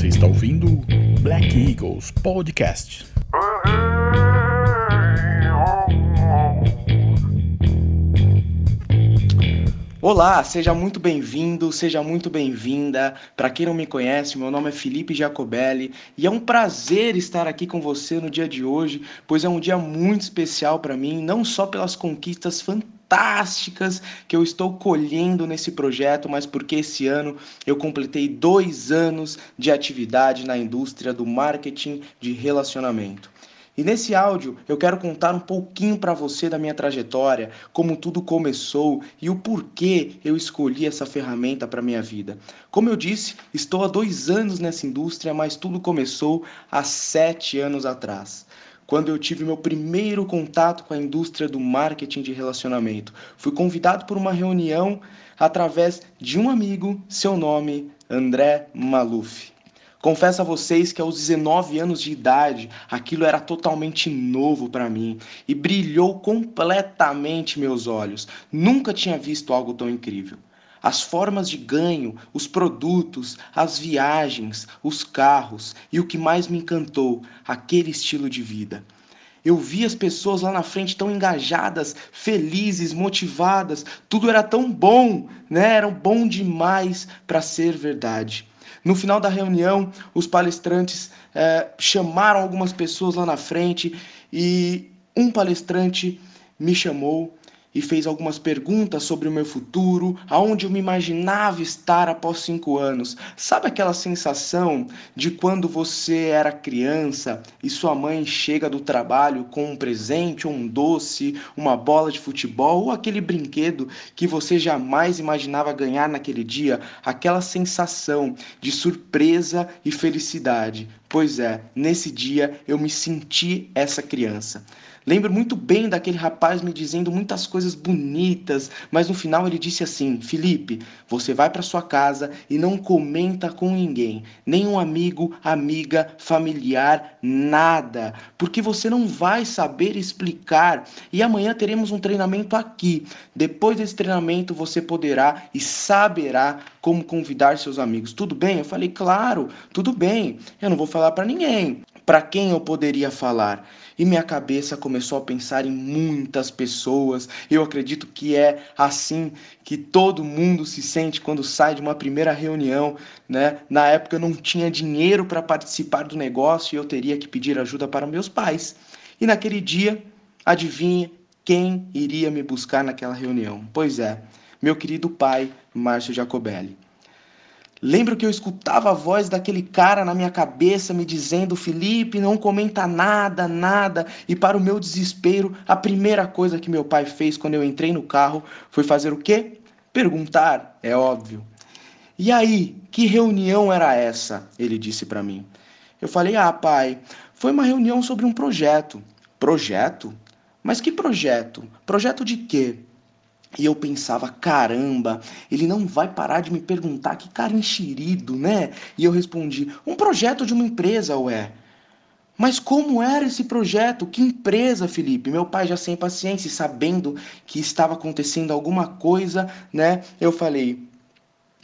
Você está ouvindo Black Eagles Podcast. Olá, seja muito bem-vindo, seja muito bem-vinda. Para quem não me conhece, meu nome é Felipe Jacobelli e é um prazer estar aqui com você no dia de hoje, pois é um dia muito especial para mim, não só pelas conquistas fantásticas que eu estou colhendo nesse projeto, mas porque esse ano eu completei dois anos de atividade na indústria do marketing de relacionamento. E nesse áudio eu quero contar um pouquinho para você da minha trajetória, como tudo começou e o porquê eu escolhi essa ferramenta para minha vida. Como eu disse, estou há dois anos nessa indústria, mas tudo começou há sete anos atrás quando eu tive meu primeiro contato com a indústria do marketing de relacionamento. Fui convidado por uma reunião através de um amigo, seu nome, André Maluf. Confesso a vocês que aos 19 anos de idade, aquilo era totalmente novo para mim e brilhou completamente meus olhos. Nunca tinha visto algo tão incrível. As formas de ganho, os produtos, as viagens, os carros e o que mais me encantou, aquele estilo de vida. Eu vi as pessoas lá na frente tão engajadas, felizes, motivadas, tudo era tão bom, né? Era bom demais para ser verdade. No final da reunião, os palestrantes é, chamaram algumas pessoas lá na frente e um palestrante me chamou e fez algumas perguntas sobre o meu futuro, aonde eu me imaginava estar após cinco anos. Sabe aquela sensação de quando você era criança e sua mãe chega do trabalho com um presente, um doce, uma bola de futebol ou aquele brinquedo que você jamais imaginava ganhar naquele dia? Aquela sensação de surpresa e felicidade. Pois é, nesse dia eu me senti essa criança. Lembro muito bem daquele rapaz me dizendo muitas coisas bonitas, mas no final ele disse assim: Felipe, você vai para sua casa e não comenta com ninguém, nenhum amigo, amiga, familiar, nada, porque você não vai saber explicar. E amanhã teremos um treinamento aqui. Depois desse treinamento você poderá e saberá como convidar seus amigos. Tudo bem? Eu falei: Claro, tudo bem. Eu não vou falar para ninguém. Para quem eu poderia falar? e minha cabeça começou a pensar em muitas pessoas. Eu acredito que é assim que todo mundo se sente quando sai de uma primeira reunião, né? Na época eu não tinha dinheiro para participar do negócio e eu teria que pedir ajuda para meus pais. E naquele dia, adivinha quem iria me buscar naquela reunião? Pois é, meu querido pai, Márcio Jacobelli. Lembro que eu escutava a voz daquele cara na minha cabeça me dizendo: Felipe, não comenta nada, nada. E para o meu desespero, a primeira coisa que meu pai fez quando eu entrei no carro foi fazer o quê? Perguntar, é óbvio. E aí, que reunião era essa? Ele disse para mim. Eu falei: Ah, pai, foi uma reunião sobre um projeto. Projeto? Mas que projeto? Projeto de quê? E eu pensava, caramba, ele não vai parar de me perguntar que cara enxerido, né? E eu respondi, um projeto de uma empresa, ué. Mas como era esse projeto? Que empresa, Felipe? Meu pai já sem paciência, sabendo que estava acontecendo alguma coisa, né? Eu falei,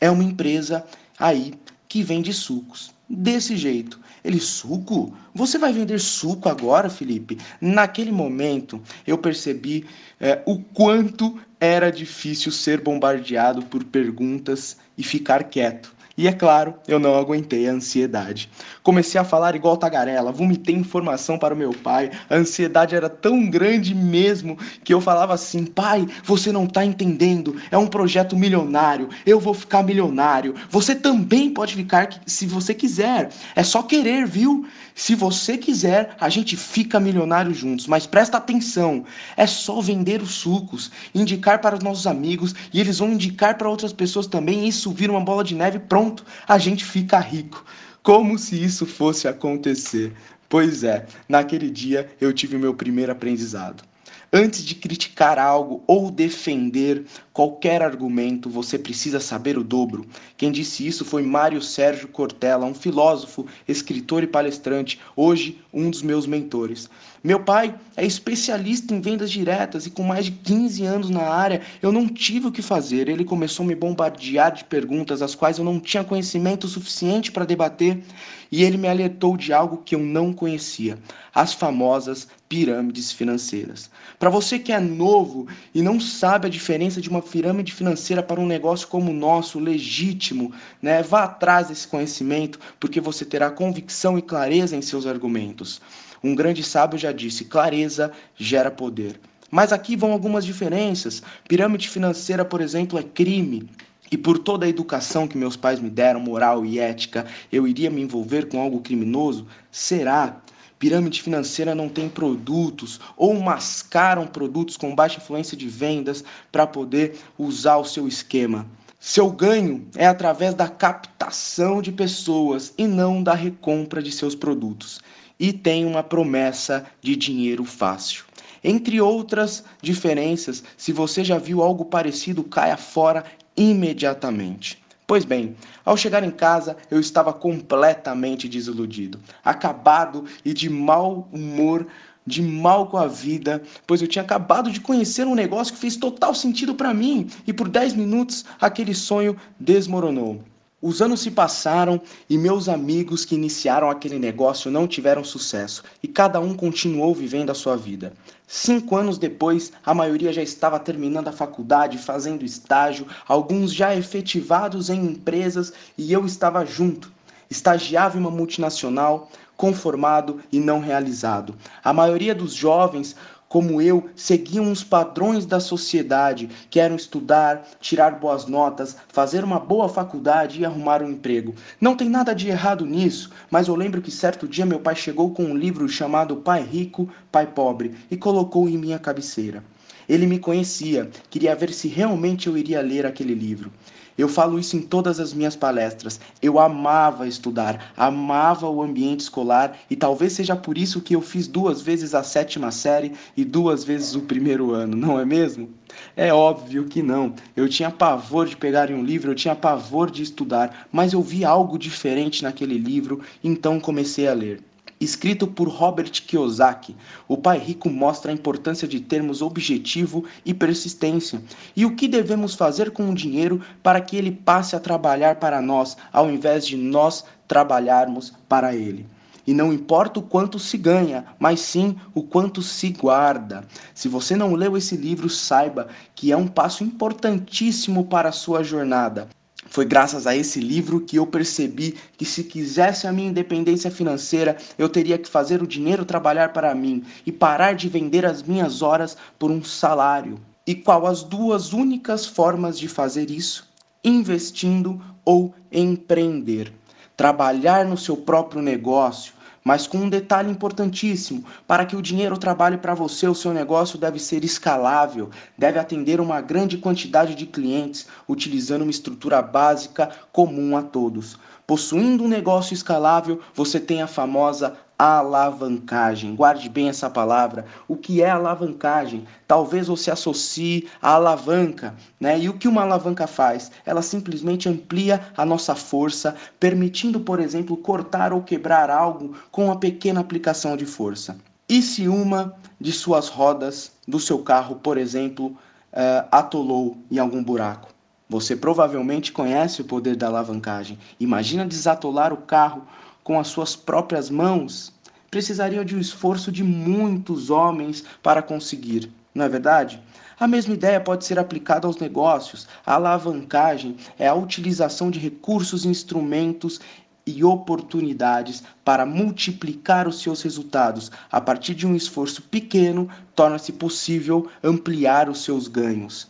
é uma empresa aí que vende sucos. Desse jeito. Ele, suco? Você vai vender suco agora, Felipe? Naquele momento, eu percebi é, o quanto era difícil ser bombardeado por perguntas e ficar quieto. E é claro, eu não aguentei a ansiedade. Comecei a falar igual tagarela, vomitei informação para o meu pai. A ansiedade era tão grande mesmo que eu falava assim: pai, você não está entendendo. É um projeto milionário. Eu vou ficar milionário. Você também pode ficar se você quiser. É só querer, viu? Se você quiser, a gente fica milionário juntos. Mas presta atenção: é só vender os sucos, indicar para os nossos amigos e eles vão indicar para outras pessoas também. E isso vira uma bola de neve pronto pronto, a gente fica rico. Como se isso fosse acontecer. Pois é, naquele dia eu tive meu primeiro aprendizado. Antes de criticar algo ou defender, qualquer argumento, você precisa saber o dobro. Quem disse isso foi Mário Sérgio Cortella, um filósofo, escritor e palestrante, hoje um dos meus mentores. Meu pai é especialista em vendas diretas e com mais de 15 anos na área, eu não tive o que fazer. Ele começou a me bombardear de perguntas as quais eu não tinha conhecimento suficiente para debater, e ele me alertou de algo que eu não conhecia: as famosas pirâmides financeiras. Para você que é novo e não sabe a diferença de uma pirâmide financeira para um negócio como o nosso, legítimo, né? Vá atrás desse conhecimento, porque você terá convicção e clareza em seus argumentos. Um grande sábio já disse: clareza gera poder. Mas aqui vão algumas diferenças. Pirâmide financeira, por exemplo, é crime. E por toda a educação que meus pais me deram, moral e ética, eu iria me envolver com algo criminoso? Será? Pirâmide financeira não tem produtos ou mascaram produtos com baixa influência de vendas para poder usar o seu esquema. Seu ganho é através da captação de pessoas e não da recompra de seus produtos e tem uma promessa de dinheiro fácil. Entre outras diferenças, se você já viu algo parecido, caia fora imediatamente. Pois bem, ao chegar em casa, eu estava completamente desiludido, acabado e de mau humor, de mal com a vida, pois eu tinha acabado de conhecer um negócio que fez total sentido para mim e por 10 minutos aquele sonho desmoronou. Os anos se passaram e meus amigos que iniciaram aquele negócio não tiveram sucesso e cada um continuou vivendo a sua vida. Cinco anos depois, a maioria já estava terminando a faculdade, fazendo estágio, alguns já efetivados em empresas e eu estava junto. Estagiava em uma multinacional, conformado e não realizado. A maioria dos jovens como eu, seguiam os padrões da sociedade, que eram estudar, tirar boas notas, fazer uma boa faculdade e arrumar um emprego. Não tem nada de errado nisso, mas eu lembro que certo dia meu pai chegou com um livro chamado Pai Rico, Pai Pobre e colocou em minha cabeceira. Ele me conhecia, queria ver se realmente eu iria ler aquele livro. Eu falo isso em todas as minhas palestras. Eu amava estudar, amava o ambiente escolar e talvez seja por isso que eu fiz duas vezes a sétima série e duas vezes o primeiro ano, não é mesmo? É óbvio que não. Eu tinha pavor de pegar um livro, eu tinha pavor de estudar, mas eu vi algo diferente naquele livro, então comecei a ler. Escrito por Robert Kiyosaki, o Pai Rico mostra a importância de termos objetivo e persistência e o que devemos fazer com o dinheiro para que ele passe a trabalhar para nós, ao invés de nós trabalharmos para ele. E não importa o quanto se ganha, mas sim o quanto se guarda. Se você não leu esse livro, saiba que é um passo importantíssimo para a sua jornada. Foi graças a esse livro que eu percebi que se quisesse a minha independência financeira, eu teria que fazer o dinheiro trabalhar para mim e parar de vender as minhas horas por um salário. E qual as duas únicas formas de fazer isso? Investindo ou empreender. Trabalhar no seu próprio negócio, mas com um detalhe importantíssimo: para que o dinheiro trabalhe para você, o seu negócio deve ser escalável, deve atender uma grande quantidade de clientes, utilizando uma estrutura básica comum a todos. Possuindo um negócio escalável, você tem a famosa alavancagem. Guarde bem essa palavra. O que é alavancagem? Talvez você associe a alavanca, né? E o que uma alavanca faz? Ela simplesmente amplia a nossa força, permitindo, por exemplo, cortar ou quebrar algo com uma pequena aplicação de força. E se uma de suas rodas do seu carro, por exemplo, uh, atolou em algum buraco? Você provavelmente conhece o poder da alavancagem. Imagina desatolar o carro com as suas próprias mãos, precisaria de um esforço de muitos homens para conseguir, não é verdade? A mesma ideia pode ser aplicada aos negócios. A alavancagem é a utilização de recursos, instrumentos e oportunidades para multiplicar os seus resultados. A partir de um esforço pequeno, torna-se possível ampliar os seus ganhos.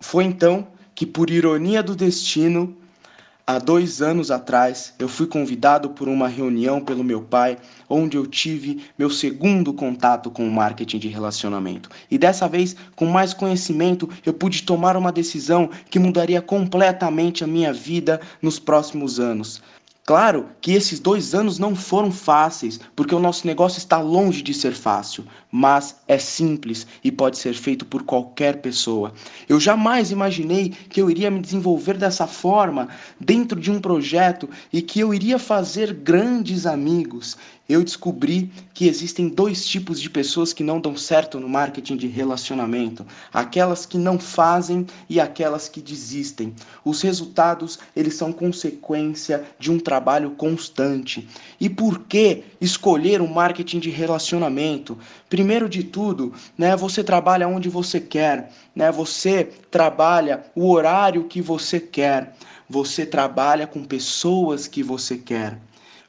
Foi então que, por ironia do destino, Há dois anos atrás, eu fui convidado por uma reunião pelo meu pai, onde eu tive meu segundo contato com o marketing de relacionamento. E dessa vez, com mais conhecimento, eu pude tomar uma decisão que mudaria completamente a minha vida nos próximos anos. Claro que esses dois anos não foram fáceis, porque o nosso negócio está longe de ser fácil, mas é simples e pode ser feito por qualquer pessoa. Eu jamais imaginei que eu iria me desenvolver dessa forma dentro de um projeto e que eu iria fazer grandes amigos eu descobri que existem dois tipos de pessoas que não dão certo no marketing de relacionamento: aquelas que não fazem e aquelas que desistem. Os resultados, eles são consequência de um trabalho constante. E por que escolher o um marketing de relacionamento? Primeiro de tudo, né, você trabalha onde você quer, né? Você trabalha o horário que você quer. Você trabalha com pessoas que você quer.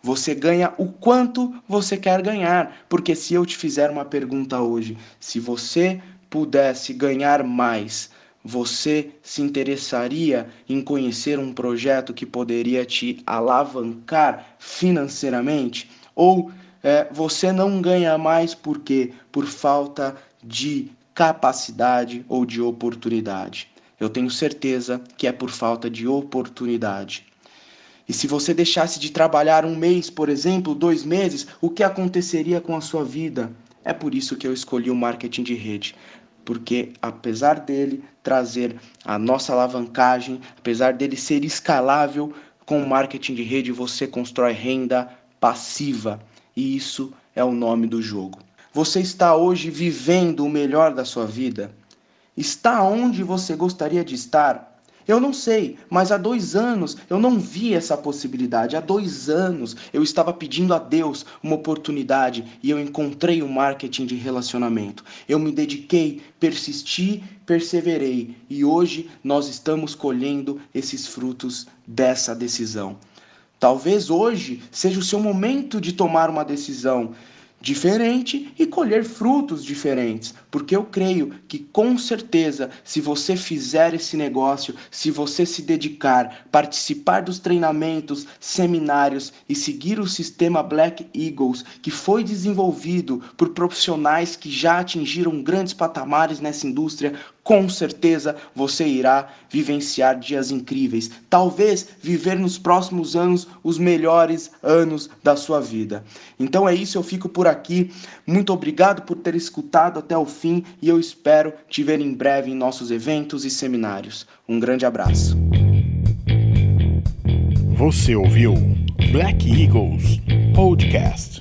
Você ganha o quanto você quer ganhar. Porque se eu te fizer uma pergunta hoje, se você pudesse ganhar mais, você se interessaria em conhecer um projeto que poderia te alavancar financeiramente? Ou é, você não ganha mais por quê? Por falta de capacidade ou de oportunidade. Eu tenho certeza que é por falta de oportunidade. E se você deixasse de trabalhar um mês, por exemplo, dois meses, o que aconteceria com a sua vida? É por isso que eu escolhi o marketing de rede. Porque apesar dele trazer a nossa alavancagem, apesar dele ser escalável, com o marketing de rede você constrói renda passiva. E isso é o nome do jogo. Você está hoje vivendo o melhor da sua vida? Está onde você gostaria de estar? Eu não sei, mas há dois anos eu não vi essa possibilidade. Há dois anos eu estava pedindo a Deus uma oportunidade e eu encontrei o marketing de relacionamento. Eu me dediquei, persisti, perseverei e hoje nós estamos colhendo esses frutos dessa decisão. Talvez hoje seja o seu momento de tomar uma decisão diferente e colher frutos diferentes, porque eu creio que com certeza, se você fizer esse negócio, se você se dedicar, participar dos treinamentos, seminários e seguir o sistema Black Eagles, que foi desenvolvido por profissionais que já atingiram grandes patamares nessa indústria, com certeza você irá vivenciar dias incríveis. Talvez viver nos próximos anos os melhores anos da sua vida. Então é isso, eu fico por aqui. Muito obrigado por ter escutado até o fim e eu espero te ver em breve em nossos eventos e seminários. Um grande abraço. Você ouviu Black Eagles Podcast.